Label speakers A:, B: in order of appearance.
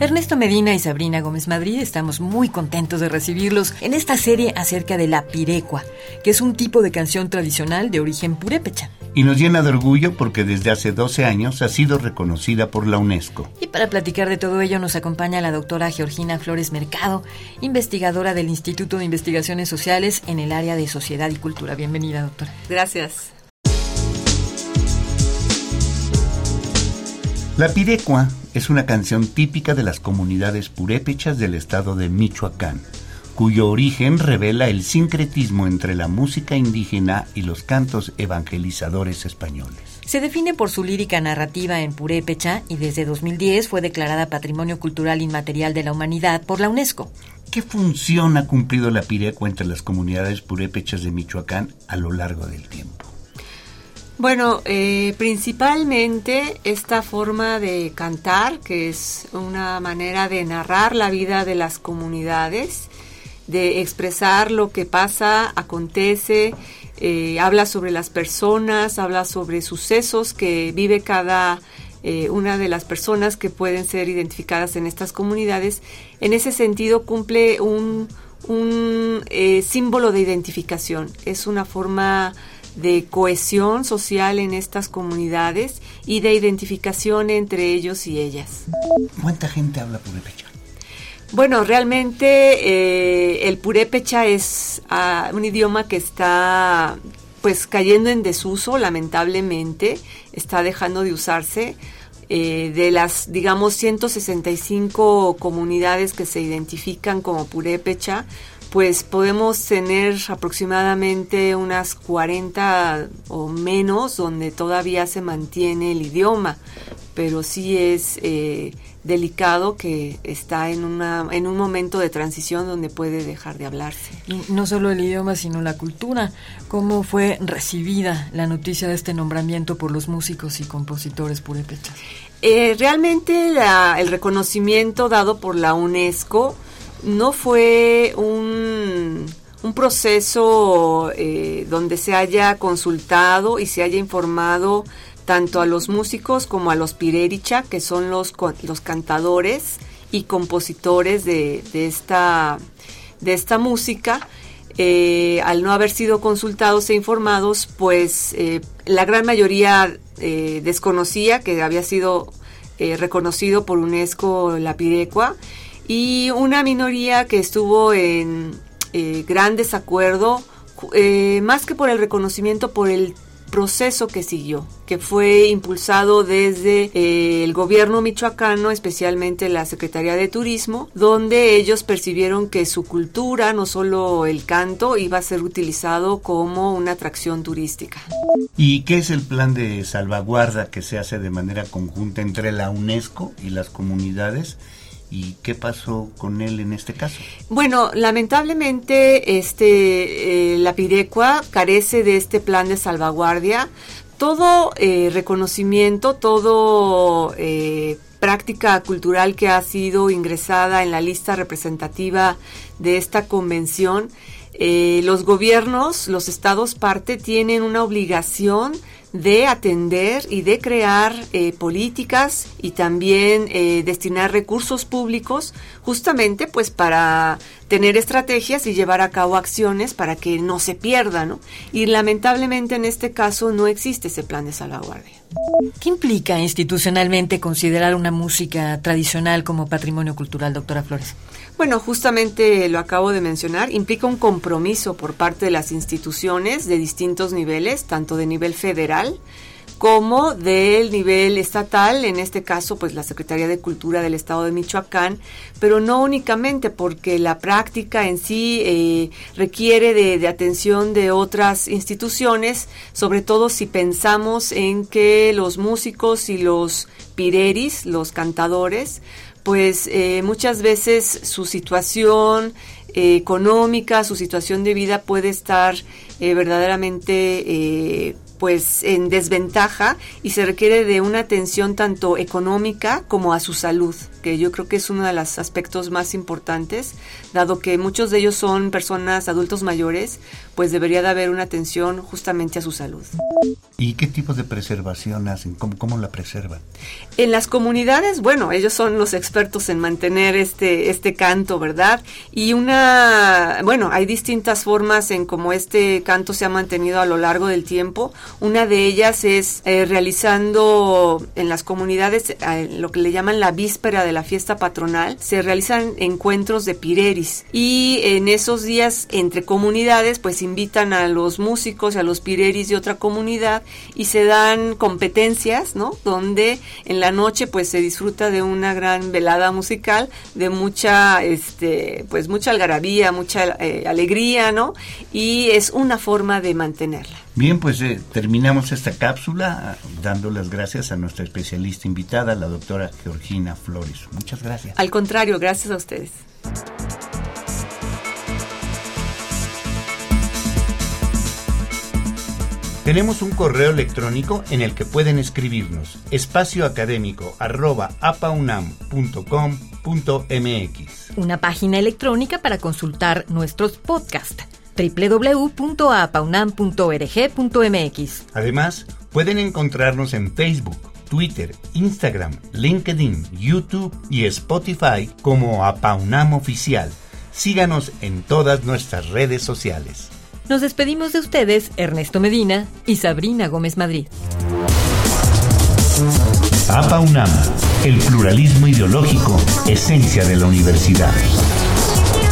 A: Ernesto Medina y Sabrina Gómez Madrid estamos muy contentos de recibirlos en esta serie acerca de la pirecua, que es un tipo de canción tradicional de origen purépecha.
B: Y nos llena de orgullo porque desde hace 12 años ha sido reconocida por la UNESCO.
A: Y para platicar de todo ello nos acompaña la doctora Georgina Flores Mercado, investigadora del Instituto de Investigaciones Sociales en el área de Sociedad y Cultura. Bienvenida, doctora.
C: Gracias.
B: La pirecua es una canción típica de las comunidades purépechas del estado de Michoacán, cuyo origen revela el sincretismo entre la música indígena y los cantos evangelizadores españoles.
A: Se define por su lírica narrativa en purépecha y desde 2010 fue declarada Patrimonio Cultural Inmaterial de la Humanidad por la UNESCO.
B: ¿Qué función ha cumplido la pirecua entre las comunidades purépechas de Michoacán a lo largo del tiempo?
C: Bueno, eh, principalmente esta forma de cantar, que es una manera de narrar la vida de las comunidades, de expresar lo que pasa, acontece, eh, habla sobre las personas, habla sobre sucesos que vive cada eh, una de las personas que pueden ser identificadas en estas comunidades. En ese sentido cumple un, un símbolo de identificación, es una forma de cohesión social en estas comunidades y de identificación entre ellos y ellas.
B: ¿Cuánta gente habla purépecha?
C: Bueno, realmente eh, el purépecha es ah, un idioma que está pues cayendo en desuso, lamentablemente, está dejando de usarse. Eh, de las, digamos, 165 comunidades que se identifican como purépecha, pues podemos tener aproximadamente unas 40 o menos donde todavía se mantiene el idioma, pero sí es eh, delicado que está en, una, en un momento de transición donde puede dejar de hablarse.
A: Y no solo el idioma, sino la cultura. ¿Cómo fue recibida la noticia de este nombramiento por los músicos y compositores purépechas?
C: Eh, realmente el reconocimiento dado por la UNESCO no fue un, un proceso eh, donde se haya consultado y se haya informado tanto a los músicos como a los pirericha, que son los, los cantadores y compositores de, de, esta, de esta música. Eh, al no haber sido consultados e informados, pues eh, la gran mayoría desconocía que había sido reconocido por UNESCO la Pirecua y una minoría que estuvo en eh, gran desacuerdo, eh, más que por el reconocimiento, por el proceso que siguió, que fue impulsado desde eh, el gobierno michoacano, especialmente la Secretaría de Turismo, donde ellos percibieron que su cultura, no solo el canto, iba a ser utilizado como una atracción turística.
B: ¿Y qué es el plan de salvaguarda que se hace de manera conjunta entre la UNESCO y las comunidades? ¿Y qué pasó con él en este caso?
C: Bueno, lamentablemente este, eh, la Pirecua carece de este plan de salvaguardia. Todo eh, reconocimiento, todo eh, práctica cultural que ha sido ingresada en la lista representativa de esta convención, los gobiernos, los estados parte tienen una obligación de atender y de crear eh, políticas y también eh, destinar recursos públicos justamente pues para tener estrategias y llevar a cabo acciones para que no se pierda, ¿no? Y lamentablemente en este caso no existe ese plan de salvaguardia.
A: ¿Qué implica institucionalmente considerar una música tradicional como patrimonio cultural, doctora Flores?
C: Bueno, justamente lo acabo de mencionar, implica un compromiso por parte de las instituciones de distintos niveles, tanto de nivel federal como del nivel estatal, en este caso pues la Secretaría de Cultura del Estado de Michoacán, pero no únicamente porque la práctica en sí eh, requiere de, atención de otras instituciones, sobre todo si pensamos en que los músicos y los pireris, los cantadores, pues eh, muchas veces su situación eh, económica, su situación de vida puede estar verdaderamente pues en desventaja y se requiere de una atención tanto económica como a su salud, que yo creo que es uno de los aspectos más importantes, dado que muchos de ellos son personas adultos mayores, pues debería de haber una atención justamente a su salud.
B: ¿Y qué tipo de preservación hacen? ¿Cómo, cómo la preservan?
C: En las comunidades, bueno, ellos son los expertos en mantener este, este canto, ¿verdad? Y una, bueno, hay distintas formas en cómo este canto se ha mantenido a lo largo del tiempo. Una de ellas es eh, realizando en las comunidades eh, lo que le llaman la víspera de la fiesta patronal. Se realizan encuentros de pireris y en esos días entre comunidades pues invitan a los músicos y a los pireris de otra comunidad y se dan competencias, ¿no? Donde en la noche pues se disfruta de una gran velada musical, de mucha, este, pues mucha algarabía, mucha eh, alegría, ¿no? Y es una forma de mantenerla.
B: Bien, pues eh, terminamos esta cápsula ah, dando las gracias a nuestra especialista invitada, la doctora Georgina Flores. Muchas gracias.
C: Al contrario, gracias a ustedes.
B: Tenemos un correo electrónico en el que pueden escribirnos espacioacadémico.apaunam.com.mx.
A: Una página electrónica para consultar nuestros podcasts www.apaunam.org.mx.
B: Además, pueden encontrarnos en Facebook, Twitter, Instagram, LinkedIn, YouTube y Spotify como Apaunam Oficial. Síganos en todas nuestras redes sociales.
A: Nos despedimos de ustedes, Ernesto Medina y Sabrina Gómez Madrid.
B: APA UNAM, el pluralismo ideológico, esencia de la universidad.